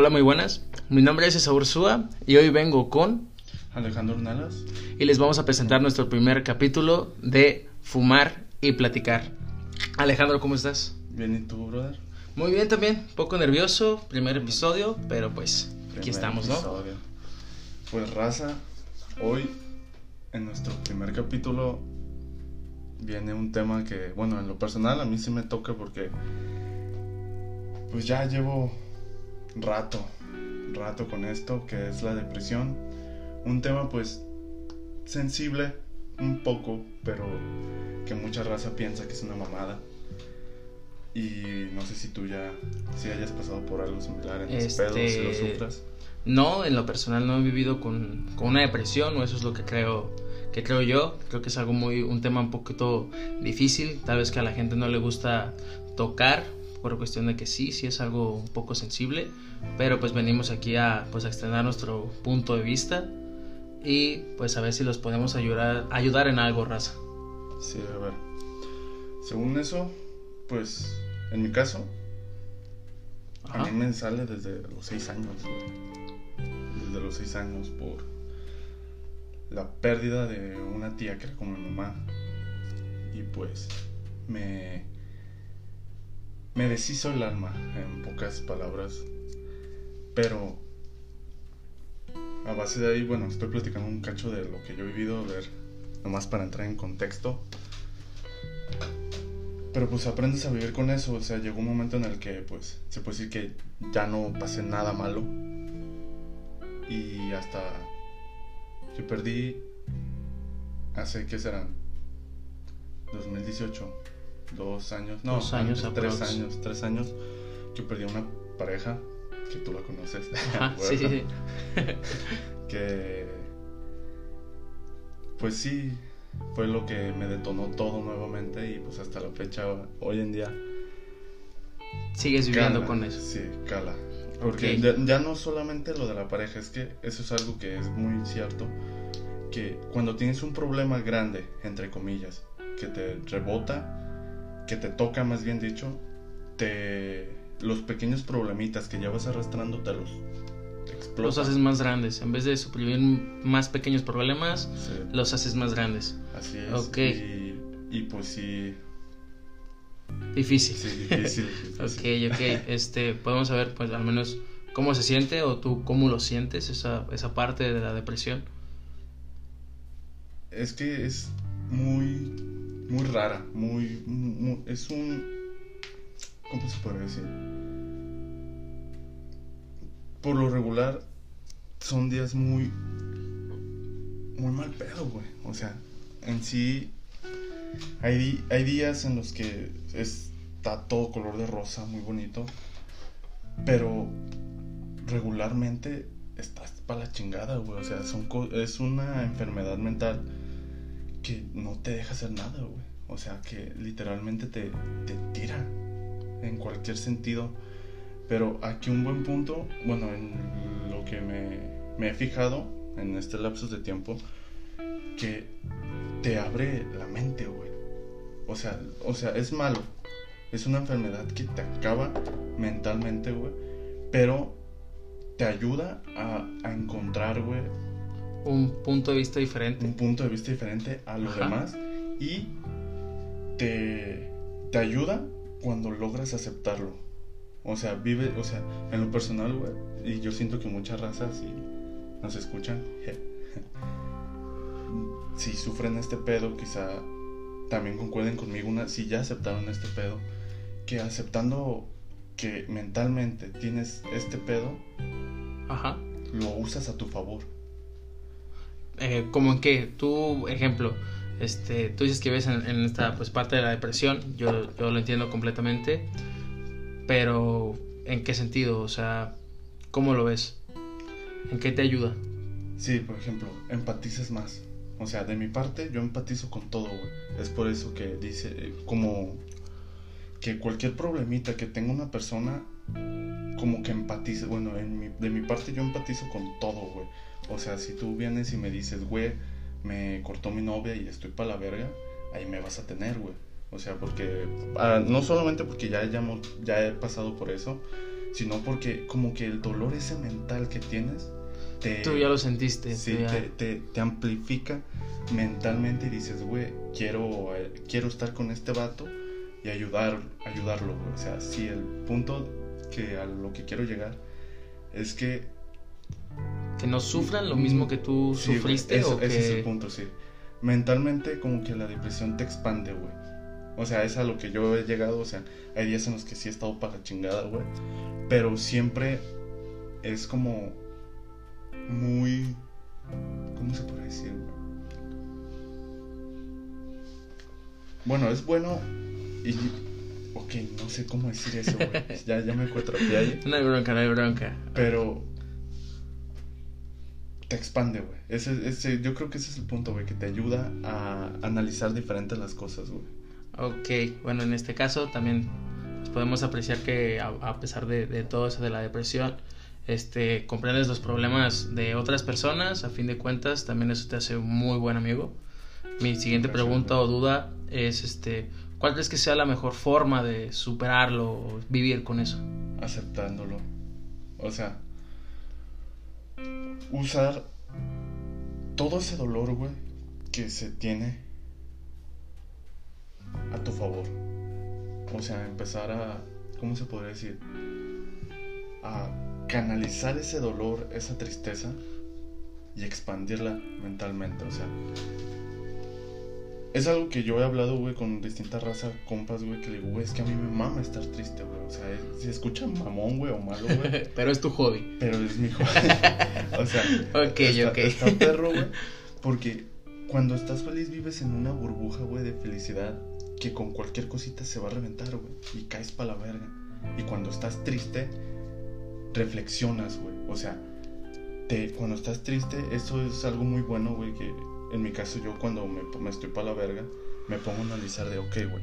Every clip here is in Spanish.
Hola, muy buenas. Mi nombre es Esaúr Súa y hoy vengo con Alejandro Nalas y les vamos a presentar nuestro primer capítulo de Fumar y Platicar. Alejandro, ¿cómo estás? Bien, ¿y tú, brother? Muy bien también, poco nervioso, primer episodio, pero pues aquí estamos, ¿no? episodio. Pues raza, hoy en nuestro primer capítulo viene un tema que, bueno, en lo personal a mí sí me toca porque pues ya llevo rato, rato con esto, que es la depresión. Un tema pues sensible, un poco, pero que mucha raza piensa que es una mamada. Y no sé si tú ya, si hayas pasado por algo similar en ese pedo, si lo Este, sufras. No, en lo personal no he vivido con, con una depresión, o eso es lo que creo, que creo yo. Creo que es algo muy, un tema un poquito difícil, tal vez que a la gente no le gusta tocar, por cuestión de que sí, sí es algo un poco sensible, pero pues venimos aquí a, pues, a extender nuestro punto de vista y pues a ver si los podemos ayudar, ayudar en algo, raza. Sí, a ver. Según eso, pues en mi caso, Ajá. a mí me sale desde los 6 años, güey. Desde los 6 años por la pérdida de una tía que era como mi mamá. Y pues me me deshizo el alma en pocas palabras. Pero a base de ahí, bueno, estoy platicando un cacho de lo que yo he vivido, a ver, nomás para entrar en contexto. Pero pues aprendes a vivir con eso, o sea, llegó un momento en el que pues se puede decir que ya no pasé nada malo. Y hasta que perdí hace que serán 2018, dos años, no, Dos años tres aprox. años, tres años que perdí una pareja que tú la conoces. Ajá, sí, sí, sí. que pues sí fue lo que me detonó todo nuevamente y pues hasta la fecha hoy en día Sigues viviendo cala, con eso. sí cala porque Ok. ya, ya no solamente lo de la pareja es que eso es algo que es muy cierto que cuando tienes un problema grande entre comillas que te rebota que te toca más bien dicho te los pequeños problemitas que ya vas arrastrando te los explotan. Los haces más grandes. En vez de suprimir más pequeños problemas, Sí. los haces más grandes. Así es. Ok. Y, y pues sí, Difícil. sí, difícil. difícil. Ok, ok. Este, podemos saber, pues, al menos cómo se siente o tú cómo lo sientes, esa, esa parte de la depresión. Es que es muy, muy rara, muy, mu- es un, ¿cómo se puede decir? Por lo regular, son días muy, muy mal pedo, güey. O sea, en sí, hay, hay días en los que está todo color de rosa, muy bonito, pero regularmente estás para la chingada, güey. O sea, son es una enfermedad mental que no te deja hacer nada, güey. O sea, que literalmente te, te tira en cualquier sentido. Pero aquí un buen punto, bueno, en lo que me, me he fijado en este lapsus de tiempo, que te abre la mente, güey. O sea, o sea, es malo. Es una enfermedad que te acaba mentalmente, güey. Pero te ayuda a, a encontrar, güey, Un punto de vista diferente. un punto de vista diferente a los Ajá. demás y te, te ayuda cuando logras aceptarlo. O sea, vive, o sea, en lo personal, güey, y yo siento que muchas razas si nos escuchan, si sufren este pedo, quizá también concuerden conmigo una, si ya aceptaron este pedo, que aceptando que mentalmente tienes este pedo, Ajá. lo usas a tu favor. Eh, como en que tú, ejemplo, este, tú dices que ves en, en esta pues parte de la depresión, yo, yo lo entiendo completamente, pero ¿en qué sentido? O sea, ¿cómo lo ves? ¿En qué te ayuda? Sí, por ejemplo, empatizas más. O sea, de mi parte, yo empatizo con todo, güey. Es por eso que dice, eh, como que cualquier problemita que tenga una persona, como que empatiza. Bueno, en mi- de mi parte, yo empatizo con todo, güey. O sea, si tú vienes y me dices, güey, me cortó mi novia y estoy para la verga, ahí me vas a tener, güey. O sea, porque, ah, no solamente porque ya, hayamos- ya he pasado por eso, sino porque como que el dolor ese mental que tienes, te, Tú ya lo sentiste. sí, tú ya- te, te- te amplifica mentalmente y dices, güey, quiero, eh, quiero estar con este vato y ayudar, ayudarlo, güey. O sea, sí, el punto que a lo que quiero llegar es que que no sufran lo mismo que tú Sí, sufriste eso- o que... Ese es el punto, sí. Mentalmente como que la depresión te expande, güey. O sea, es a lo que yo he llegado, o sea, hay días en los que sí he estado para chingada, güey. Pero siempre es como muy... ¿Cómo se puede decir, güey? Bueno, es bueno y... Ok, no sé cómo decir eso, güey. Ya, ya me cuatrapeé ahí. No hay bronca, no hay bronca. Pero te expande, güey. Ese, ese, yo creo que ese es el punto, güey, que te ayuda a analizar diferentes las cosas, güey. Ok, bueno, en este caso también podemos apreciar que a, a pesar de, de todo eso de la depresión, este, comprendes los problemas de otras personas, a fin de cuentas, también eso te hace un muy buen amigo. Mi siguiente Gracias, pregunta o duda es, este, ¿cuál crees que sea la mejor forma de superarlo o vivir con eso? Aceptándolo. O sea, usar todo ese dolor, güey, que se tiene a tu favor. O sea, empezar a, ¿cómo se podría decir? A canalizar ese dolor, esa tristeza y expandirla mentalmente. O sea, es algo que yo he hablado, güey, con distintas razas, compas, güey, que le digo, güey, es que a mí me mama estar triste, güey. O sea, es- se escucha mamón, güey, o malo, güey. Pero es tu hobby. Pero es mi hijo. o sea, Ok, está, ok. está perro, güey. Porque cuando estás feliz vives en una burbuja, güey, de felicidad que con cualquier cosita se va a reventar, güey. Y caes para la verga. Y cuando estás triste, reflexionas, güey. O sea, te, cuando estás triste, eso es algo muy bueno, güey, que en mi caso yo cuando me, me estoy para la verga, me pongo a analizar de, ok, güey.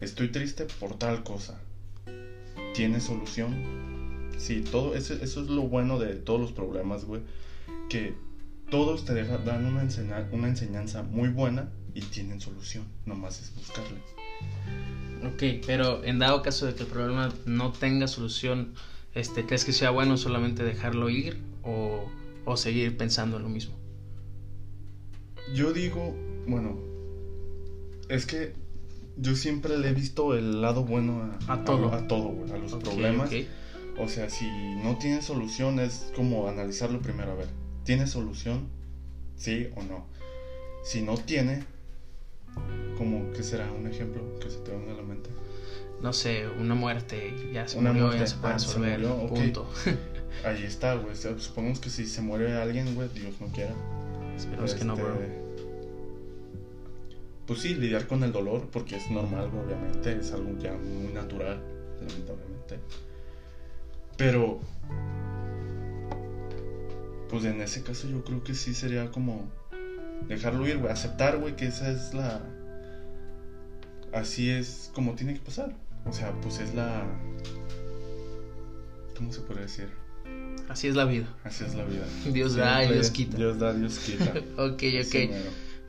Estoy triste por tal cosa. ¿Tiene solución? Sí, todo eso, eso es lo bueno de todos los problemas, güey. Que todos te dejan, dan una, enseña- una enseñanza muy buena y tienen solución. Nomás es buscarle. Ok, pero en dado caso de que el problema no tenga solución, este, ¿crees que sea bueno solamente dejarlo ir o, o seguir pensando en lo mismo? Yo digo, bueno, es que yo siempre le he visto el lado bueno a, A todo. A, todo, a los problemas. O sea, si no tiene solución es como analizarlo primero. A ver, ¿tiene solución? ¿Sí o no? Si no tiene, como que será un ejemplo que se te venga a la mente. No sé, una muerte, ya se Una murió, muerte, ya se puede ah, se resolver, murió, ok. punto. Ahí está, güey. Supongamos que si se muere alguien, güey, Dios no quiera. Esperemos que no, Este, bro. Pues sí, lidiar con el dolor, porque es normal, obviamente, es algo ya muy natural, lamentablemente. Pero, pues en ese caso yo creo que sí sería como dejarlo ir, güey, aceptar, güey, que esa es la... Así es como tiene que pasar. O sea, pues es la... ¿Cómo se puede decir? Así es la vida. Así es la vida. Dios da y Siempre Dios quita. Dios da, Dios quita. Ok, ok. Sí.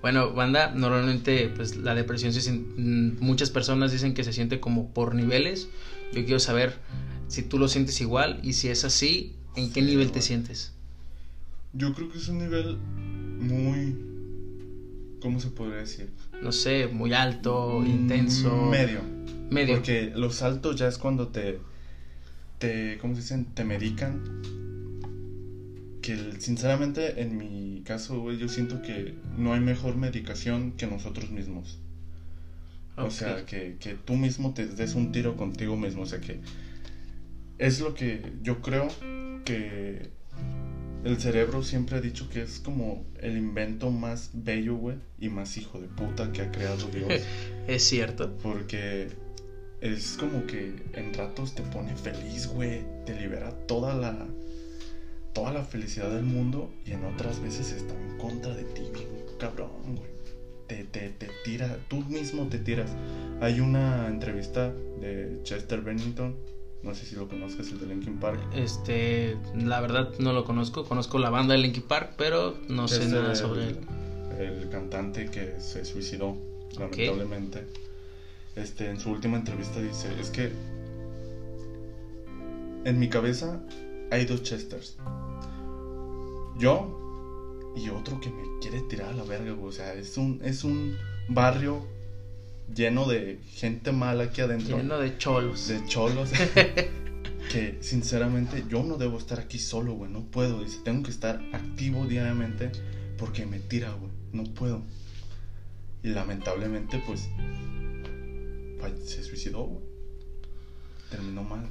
Bueno, banda, normalmente pues la depresión se mm, muchas personas dicen que se siente como por niveles. Yo quiero saber si tú lo sientes igual y si es así, ¿en qué Sí, nivel te sientes? Yo creo que es un nivel muy. ¿Cómo se podría decir? No sé, muy alto, intenso, Mm, Medio. medio. Porque los altos ya es cuando te. te ¿Cómo se dicen? Te medican. Que sinceramente, en mi caso, güey, yo siento que no hay mejor medicación que nosotros mismos. O Ok. sea, que, que tú mismo te des un tiro contigo mismo. O sea, que es lo que yo creo que el cerebro siempre ha dicho que es como el invento más bello, güey, y más hijo de puta que ha creado Dios. Es cierto. Porque es como que en ratos te pone feliz, güey. Te libera toda la toda la felicidad del mundo y en otras veces está en contra de ti, bien cabrón, güey. Te, te, te tira, tú mismo te tiras. Hay una entrevista de Chester Bennington, no sé si lo conozcas, el de Linkin Park. Este, la verdad no lo conozco, conozco la banda de Linkin Park, pero no sé nada sobre él. El cantante que se suicidó, lamentablemente. Este, en su última entrevista dice, es que en mi cabeza hay dos Chesters. Yo y otro que me quiere tirar a la verga, güey. O sea, es un, es un barrio lleno de gente mala aquí adentro. Lleno de cholos. De cholos. que sinceramente yo no debo estar aquí solo, güey. No puedo. Dice, tengo que estar activo diariamente porque me tira, güey. No puedo. Y lamentablemente, pues, se suicidó, güey. Terminó mal.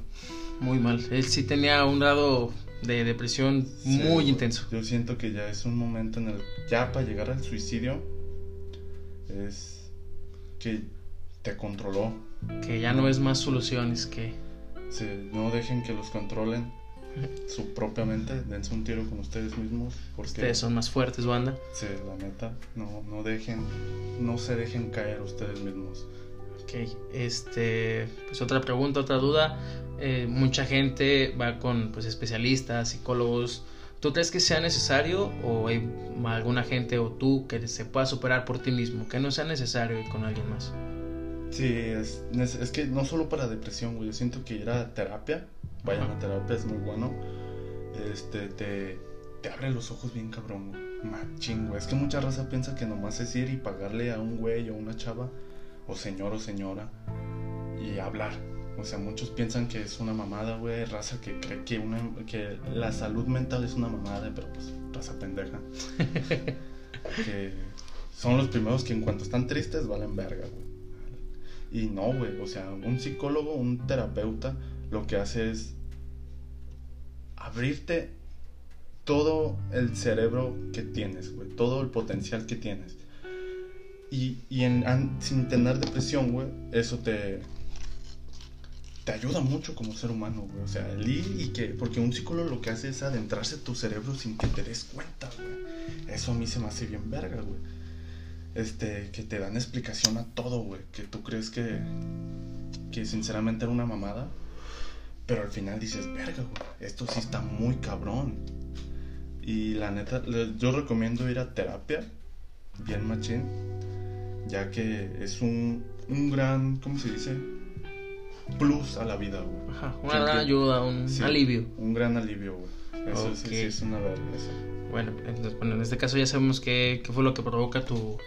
Muy mal. Él sí tenía un grado de depresión muy intenso. Yo siento que ya es un momento en el ya para llegar al suicidio es que te controló. Que ya no es más soluciones que sí, no dejen que los controlen su propia mente, dense un tiro con ustedes mismos porque ustedes son más fuertes, banda. Sí, la neta, no no dejen no se dejen caer ustedes mismos. Ok, este, pues otra pregunta, otra duda. Eh, mucha gente va con pues, especialistas, psicólogos. ¿Tú crees que sea necesario o hay alguna gente o tú que se pueda superar por ti mismo, que no sea necesario ir con alguien más? Sí, es, es que no solo para depresión, güey. Yo siento que ir a terapia, vayan a terapia, es muy bueno. Este, te, te abre los ojos bien cabrón, güey. Machín, güey. Es que mucha raza piensa que nomás es ir y pagarle a un güey o una chava, o señor o señora, y hablar o sea, muchos piensan que es una mamada, güey, raza que cree que, una, que la salud mental es una mamada, pero pues raza pendeja. que son los primeros que en cuanto están tristes valen verga, güey. Y no, güey, o sea, un psicólogo, un terapeuta, lo que hace es abrirte todo el cerebro que tienes, güey, todo el potencial que tienes. Y, y en, sin tener depresión, güey, eso te, te ayuda mucho como ser humano, güey. O sea, el ir y que. Porque un psicólogo lo que hace es adentrarse en tu cerebro sin que te des cuenta, güey. Eso a mí se me hace bien verga, güey. Este, que te dan explicación a todo, güey. Que tú crees que. Que sinceramente era una mamada. Pero al final dices, verga, güey. Esto sí está muy cabrón. Y la neta, yo recomiendo ir a terapia. Bien machín. Ya que es un, un gran. ¿Cómo se dice? plus a la vida, güey. Ajá, una gran ayuda, un alivio. Un gran alivio, güey. Eso sí, es una verdad. Bueno, entonces, bueno, en este caso ya sabemos qué, qué fue lo que provoca tu,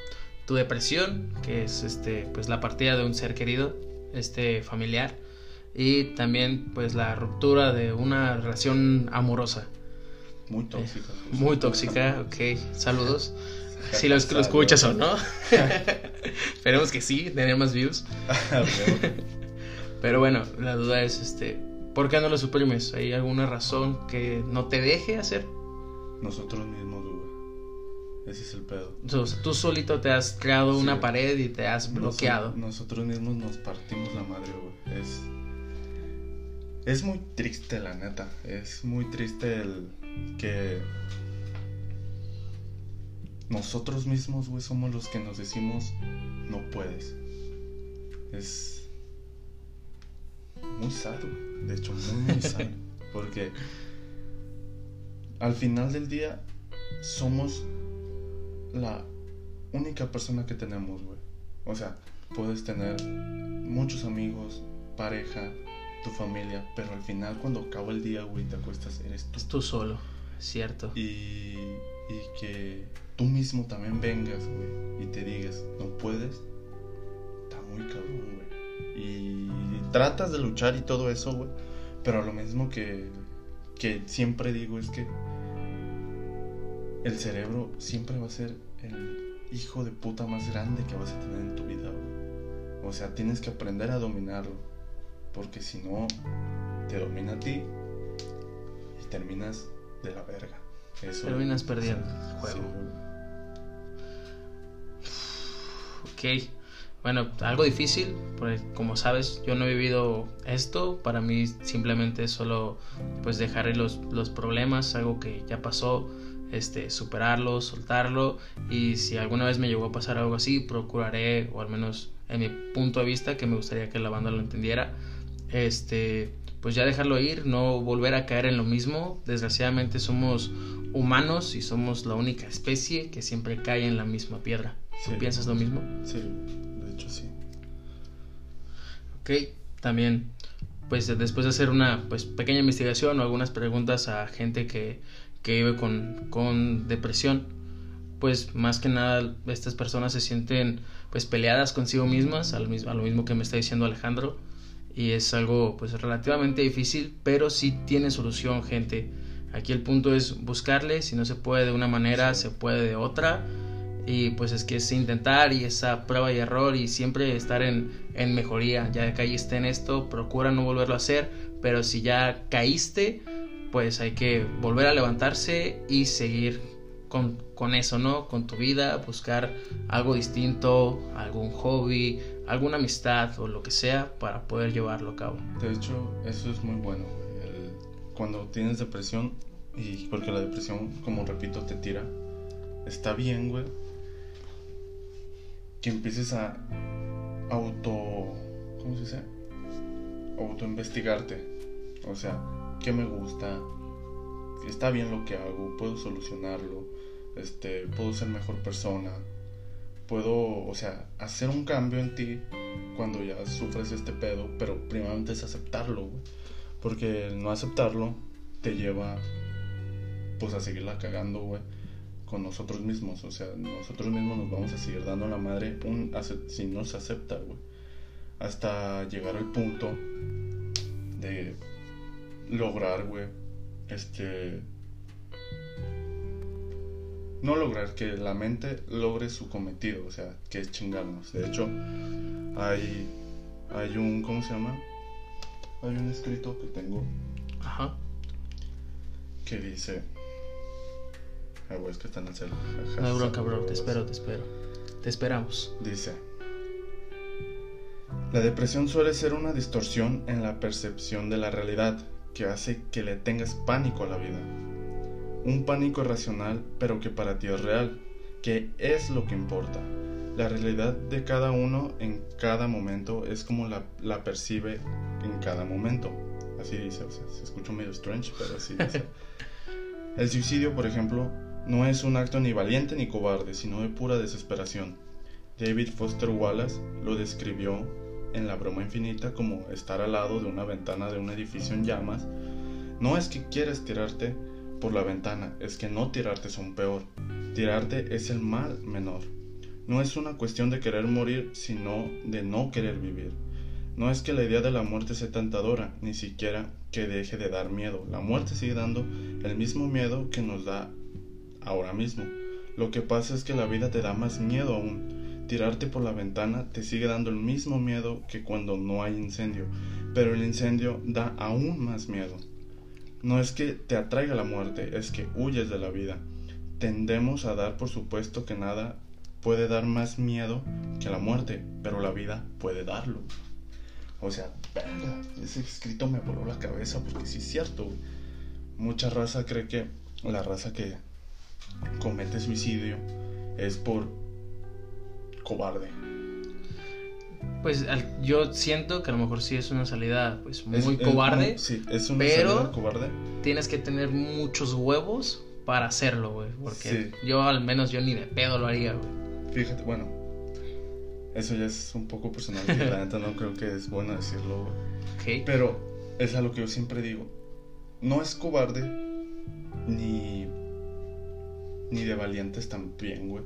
tu, depresión, que es este, pues la partida de un ser querido, este familiar, y también pues la ruptura de una relación amorosa. Muy tóxica. muy tóxica, ok. Saludos. Si lo, lo escuchas o no. Esperemos que sí, tener más views. Pero bueno, la duda es, este, ¿por qué no lo suprimes? ¿Hay alguna razón que no te deje hacer? Nosotros mismos, güey. Ese es el pedo. tú solito te has creado una pared y te has bloqueado. nosotros mismos nos partimos la madre, güey. Es, es muy triste, la neta. Es muy triste el que nosotros mismos, güey, somos los que nos decimos, no puedes. Es muy sad, De hecho, muy, muy sad. Porque al final del día somos la única persona que tenemos, güey. O sea, puedes tener muchos amigos, pareja, tu familia, pero al final cuando acaba el día, güey, te acuestas, eres tú. Es tú solo, cierto. Y, y que tú mismo también vengas, güey, y te digas, no puedes, está muy cabrón, güey. Y tratas de luchar y todo eso, güey. Pero lo mismo que, que siempre digo es que el cerebro siempre va a ser el hijo de puta más grande que vas a tener en tu vida, güey. O sea, tienes que aprender a dominarlo. Porque si no, te domina a ti y terminas de la verga. Eso, terminas perdiendo el juego. Ok. Bueno, algo difícil, porque como sabes, yo no he vivido esto. Para mí simplemente es solo pues dejar los, los problemas, algo que ya pasó, este, superarlo, soltarlo. Y si alguna vez me llegó a pasar algo así, procuraré, o al menos en mi punto de vista, que me gustaría que la banda lo entendiera, este, pues ya dejarlo ir, no volver a caer en lo mismo. Desgraciadamente somos humanos y somos la única especie que siempre cae en la misma piedra. Piensas lo mismo? Sí hecho sí. Ok, también pues después de hacer una pues pequeña investigación o algunas preguntas a gente que, que vive con, con depresión, pues más que nada estas personas se sienten pues peleadas consigo mismas, a lo mismo, a lo mismo que me está diciendo Alejandro, y es algo pues relativamente difícil, pero sí tiene solución, gente. Aquí el punto es buscarle, si no se puede de una manera, se puede de otra, y pues es que es intentar y esa prueba y error y siempre estar en, en mejoría, ya caíste en esto, procura no volverlo a hacer, pero si ya caíste, pues hay que volver a levantarse y seguir con, con, eso, ¿no? Con tu vida, buscar algo distinto, algún hobby, alguna amistad o lo que sea para poder llevarlo a cabo. De hecho, eso es muy bueno. cuando tienes depresión, y porque la depresión, como repito, te tira, está bien, güey, que empieces a auto. ¿Cómo se dice? Autoinvestigarte. O sea, ¿qué me gusta? Está bien lo que hago, puedo solucionarlo este, puedo ser mejor persona, puedo, o sea, hacer un cambio en ti cuando ya sufres este pedo, pero primeramente es aceptarlo, porque el no aceptarlo te lleva, pues, a seguirla cagando, güey, con nosotros mismos, o sea, nosotros mismos nos vamos a seguir dando la madre un, si no se acepta, güey, hasta llegar al punto de lograr, güey, este no lograr que la mente logre su cometido, o sea, que es chingarnos. De hecho, hay, hay un, ¿cómo se llama? Hay un escrito que tengo. Ajá. Que dice... Ay, güey, es que está en el celular. No, bro, cabrón, te espero, te espero. Te esperamos. Dice... La depresión suele ser una distorsión en la percepción de la realidad que hace que le tengas pánico a la vida un pánico irracional, pero que para ti es real, que es lo que importa. La realidad de cada uno en cada momento es como la, la percibe en cada momento. Así dice, o sea, se escucha medio strange, pero así dice. El suicidio, por ejemplo, no es un acto ni valiente ni cobarde, sino de pura desesperación. David Foster Wallace lo describió en La broma infinita como estar al lado de una ventana de un edificio en llamas. No es que quieras tirarte, por la ventana es que no tirarte es un peor. Tirarte es el mal menor. No es una cuestión de querer morir, sino de no querer vivir. No es que la idea de la muerte sea tentadora, ni siquiera que deje de dar miedo. La muerte sigue dando el mismo miedo que nos da ahora mismo. Lo que pasa es que la vida te da más miedo aún. Tirarte por la ventana te sigue dando el mismo miedo que cuando no hay incendio, pero el incendio da aún más miedo. No es que te atraiga la muerte, es que huyes de la vida. Tendemos a dar por supuesto que nada puede dar más miedo que la muerte, pero la vida puede darlo. O sea, venga, ese escrito me voló la cabeza porque sí es cierto. Mucha raza cree que la raza que comete suicidio es por cobarde, pues yo siento que a lo mejor sí es una salida pues muy cobarde. sí, es una pero salida cobarde. Tienes que tener muchos huevos para hacerlo, güey. Porque yo al menos yo ni de pedo lo haría, güey. Fíjate, bueno. Eso ya es un poco personal. la neta no creo que es bueno decirlo, güey. Pero es a lo que yo siempre digo. No es cobarde ni ni de valientes también, güey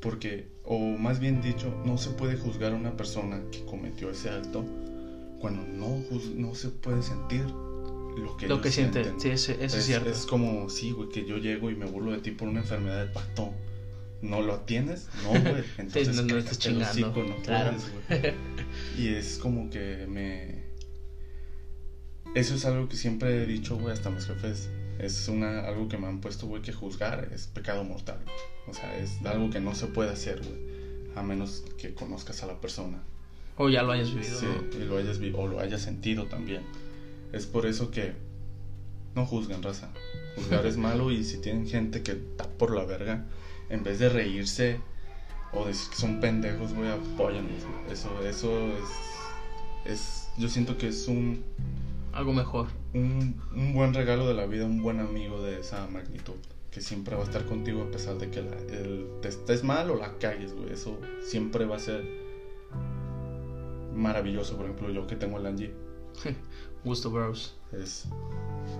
porque, o más bien dicho, no se puede juzgar a una persona que cometió ese acto cuando no, no se puede sentir lo que, lo que siente. Sí, eso es, cierto. Es como, sí, güey, que yo llego y me burlo de ti por una enfermedad de pacto. ¿No lo tienes? No, güey. Entonces, no, no estás chingando. no claro. güey. Y es como que me... Eso es algo que siempre he dicho, güey, hasta mis jefes es una, algo que me han puesto, güey, que juzgar es pecado mortal. O sea, es algo que no se puede hacer, güey, a menos que conozcas a la persona. O ya lo hayas vivido. Sí, y lo hayas o lo hayas sentido también. Es por eso que no juzguen, raza. Juzgar es malo y si tienen gente que está por la verga, en vez de reírse o decir que son pendejos, güey. Eso, eso es, es, yo siento que es un... Algo mejor un, un, buen regalo de la vida, un buen amigo de esa magnitud. Que siempre va a estar contigo a pesar de que el, te estés mal o la cagues, güey. Eso siempre va a ser maravilloso. Por ejemplo, yo que tengo el Angie, Gusto, bros. Es,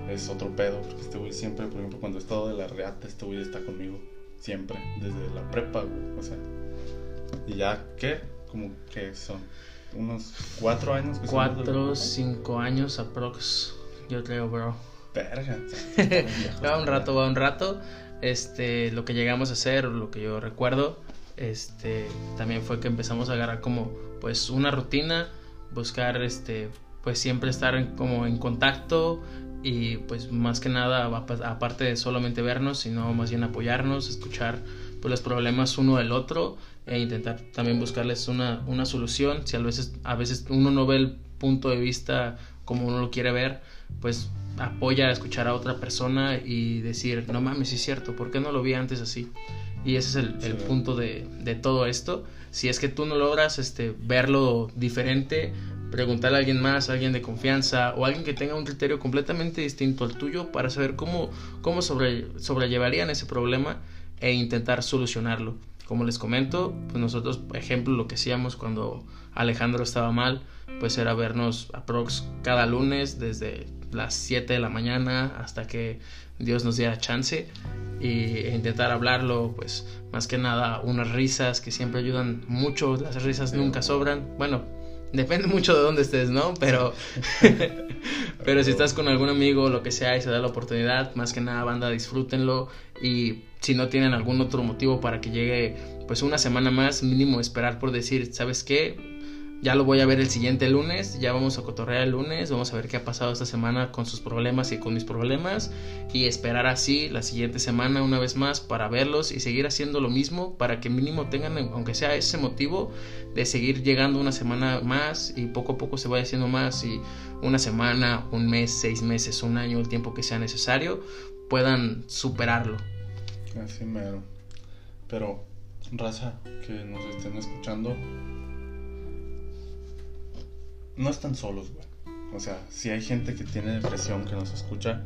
es otro pedo, porque este güey siempre, por ejemplo, cuando he estado de la reata, este güey está conmigo. Siempre, desde la prepa, güey. O sea, y ya, ¿qué? Como que son unos cuatro años. Que cuatro, cinco años aprox, yo creo, bro. Verga. va un rato, va un rato. Este, lo que llegamos a hacer, lo que yo recuerdo, este, también fue que empezamos a agarrar como, pues, una rutina, buscar, este, pues, siempre estar como en contacto y, pues, más que nada, aparte de solamente vernos, sino más bien apoyarnos, escuchar, pues, los problemas uno del otro e intentar también buscarles una, una solución. Si a veces, a veces uno no ve el punto de vista como uno lo quiere ver, pues apoya a escuchar a otra persona y decir, no mames, es cierto, ¿por qué no lo vi antes así? Y ese es el, punto de, de, todo esto. Si es que tú no logras este, verlo diferente, preguntarle a alguien más, a alguien de confianza o alguien que tenga un criterio completamente distinto al tuyo para saber cómo, cómo sobre, sobrellevarían ese problema e intentar solucionarlo. Como les comento, pues nosotros, por ejemplo, lo que hacíamos cuando Alejandro estaba mal, pues era vernos aprox cada lunes desde las 7 de la mañana hasta que Dios nos diera chance y intentar hablarlo, pues más que nada unas risas que siempre ayudan mucho, las risas nunca sobran, bueno, depende mucho de dónde estés, ¿no? Pero, pero si estás con algún amigo lo que sea y se da la oportunidad, más que nada banda, disfrútenlo y si no tienen algún otro motivo para que llegue pues una semana más, mínimo esperar por decir, ¿sabes qué? Ya lo voy a ver el siguiente lunes, ya vamos a cotorrear el lunes, vamos a ver qué ha pasado esta semana con sus problemas y con mis problemas y esperar así la siguiente semana una vez más para verlos y seguir haciendo lo mismo para que mínimo tengan, aunque sea ese motivo, de seguir llegando una semana más y poco a poco se vaya haciendo más y una semana, un mes, seis meses, un año, el tiempo que sea necesario, puedan superarlo. Así mero. Pero, raza, que nos estén escuchando no están solos, güey. O sea, si hay gente que tiene depresión que nos escucha,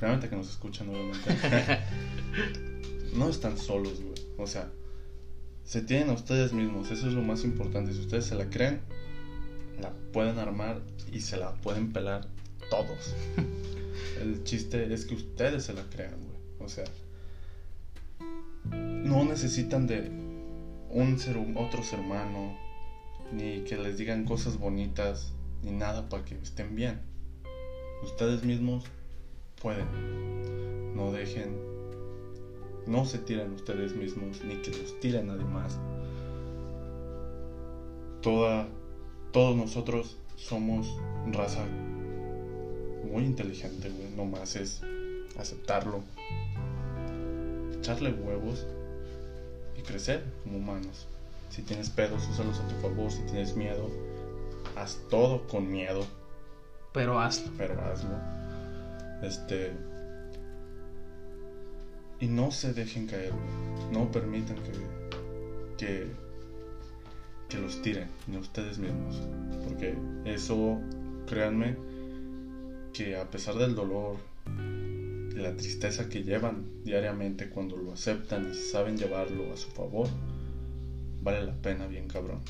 realmente que nos escuchan, obviamente, no están solos, güey. O sea, se tienen a ustedes mismos, eso es lo más importante. Si ustedes se la creen, la pueden armar y se la pueden pelar todos. El chiste es que ustedes se la crean, güey. O sea, no necesitan de un ser, otro ser humano, ni que les digan cosas bonitas, ni nada para que estén bien. Ustedes mismos pueden. No dejen, no se tiren ustedes mismos, ni que los tiren nadie más. Toda, todos nosotros somos raza muy inteligente, güey. No más es aceptarlo, echarle huevos y crecer como humanos. Si tienes pedos, úsalos a tu favor. Si tienes miedo, haz todo con miedo. Pero hazlo. Pero hazlo. Este. Y no se dejen caer, No permitan que. que. que los tiren, ni ustedes mismos. Porque eso, créanme, que a pesar del dolor, y la tristeza que llevan diariamente cuando lo aceptan y saben llevarlo a su favor, vale la pena bien cabrón.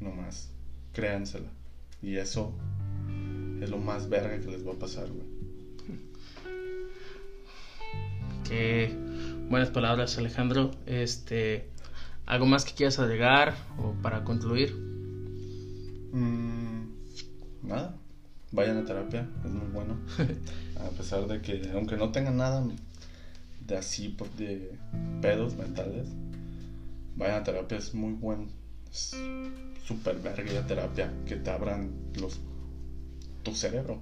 No más. Créansela. Y eso es lo más verga que les va a pasar, güey. Qué buenas palabras, Alejandro. Este, ¿algo más que quieras agregar o para concluir? Mm, nada. Vayan a terapia, es muy bueno. a pesar de que, aunque no tengan nada de así, de pedos mentales, Vayan a terapia, es muy buen, es super verga la terapia, que te abran los, tu cerebro,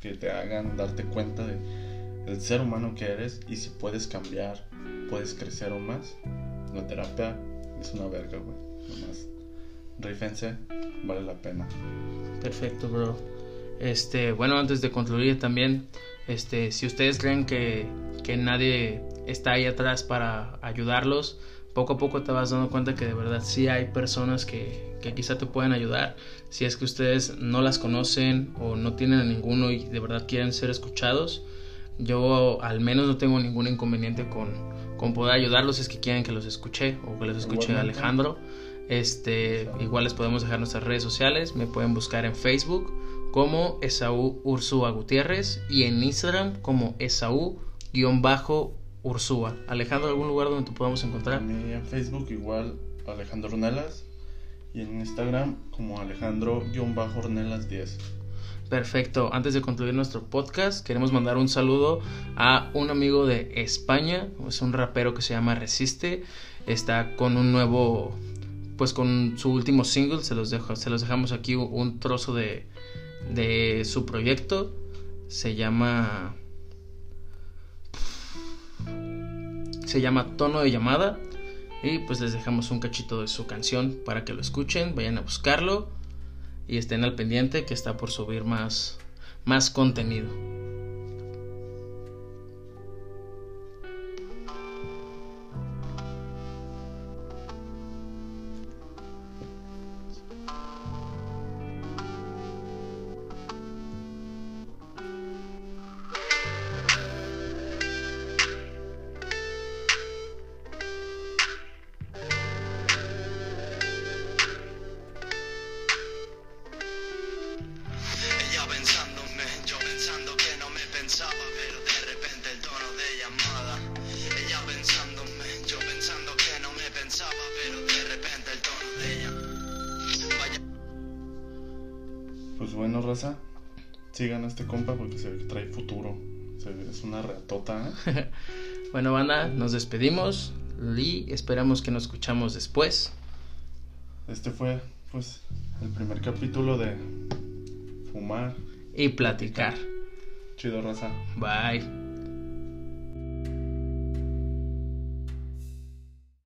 que te hagan darte cuenta de el ser humano que eres y si puedes cambiar, puedes crecer aún más. La terapia es una verga, güey. Nomás, rífense, vale la pena. Perfecto, bro. Este, bueno, antes de concluir también, este, si ustedes creen que, que nadie está ahí atrás para ayudarlos, poco a poco te vas dando cuenta que de verdad sí hay personas que, que quizá te pueden ayudar. Si es que ustedes no las conocen o no tienen a ninguno y de verdad quieren ser escuchados, yo al menos no tengo ningún inconveniente con, con poder ayudarlos si es que quieren que los escuche o que los escuche Alejandro. Este, igual les podemos dejar nuestras redes sociales. Me pueden buscar en Facebook como Esaú Ursúa Gutiérrez y en Instagram como Esaú-Ursúa. Alejandro, ¿algún lugar donde te podamos encontrar? en Facebook igual Alejandro Ornelas y en Instagram como Alejandro-Ornelas10. Perfecto. Antes de concluir nuestro podcast, queremos mandar un saludo a un amigo de España. Es un rapero que se llama Resiste. Está con un nuevo, pues con su último single. Se los dejo, se los dejamos aquí un trozo de, de su proyecto. Se llama, se llama Tono de llamada. Y pues les dejamos un cachito de su canción para que lo escuchen, vayan a buscarlo y estén al pendiente que está por subir más, más contenido. Sigan a este compa porque se trae futuro. es una reatota. ¿eh? bueno, banda, nos despedimos y esperamos que nos escuchamos después. Este fue, pues, el primer capítulo de Fumar y platicar. Chido, raza. Bye.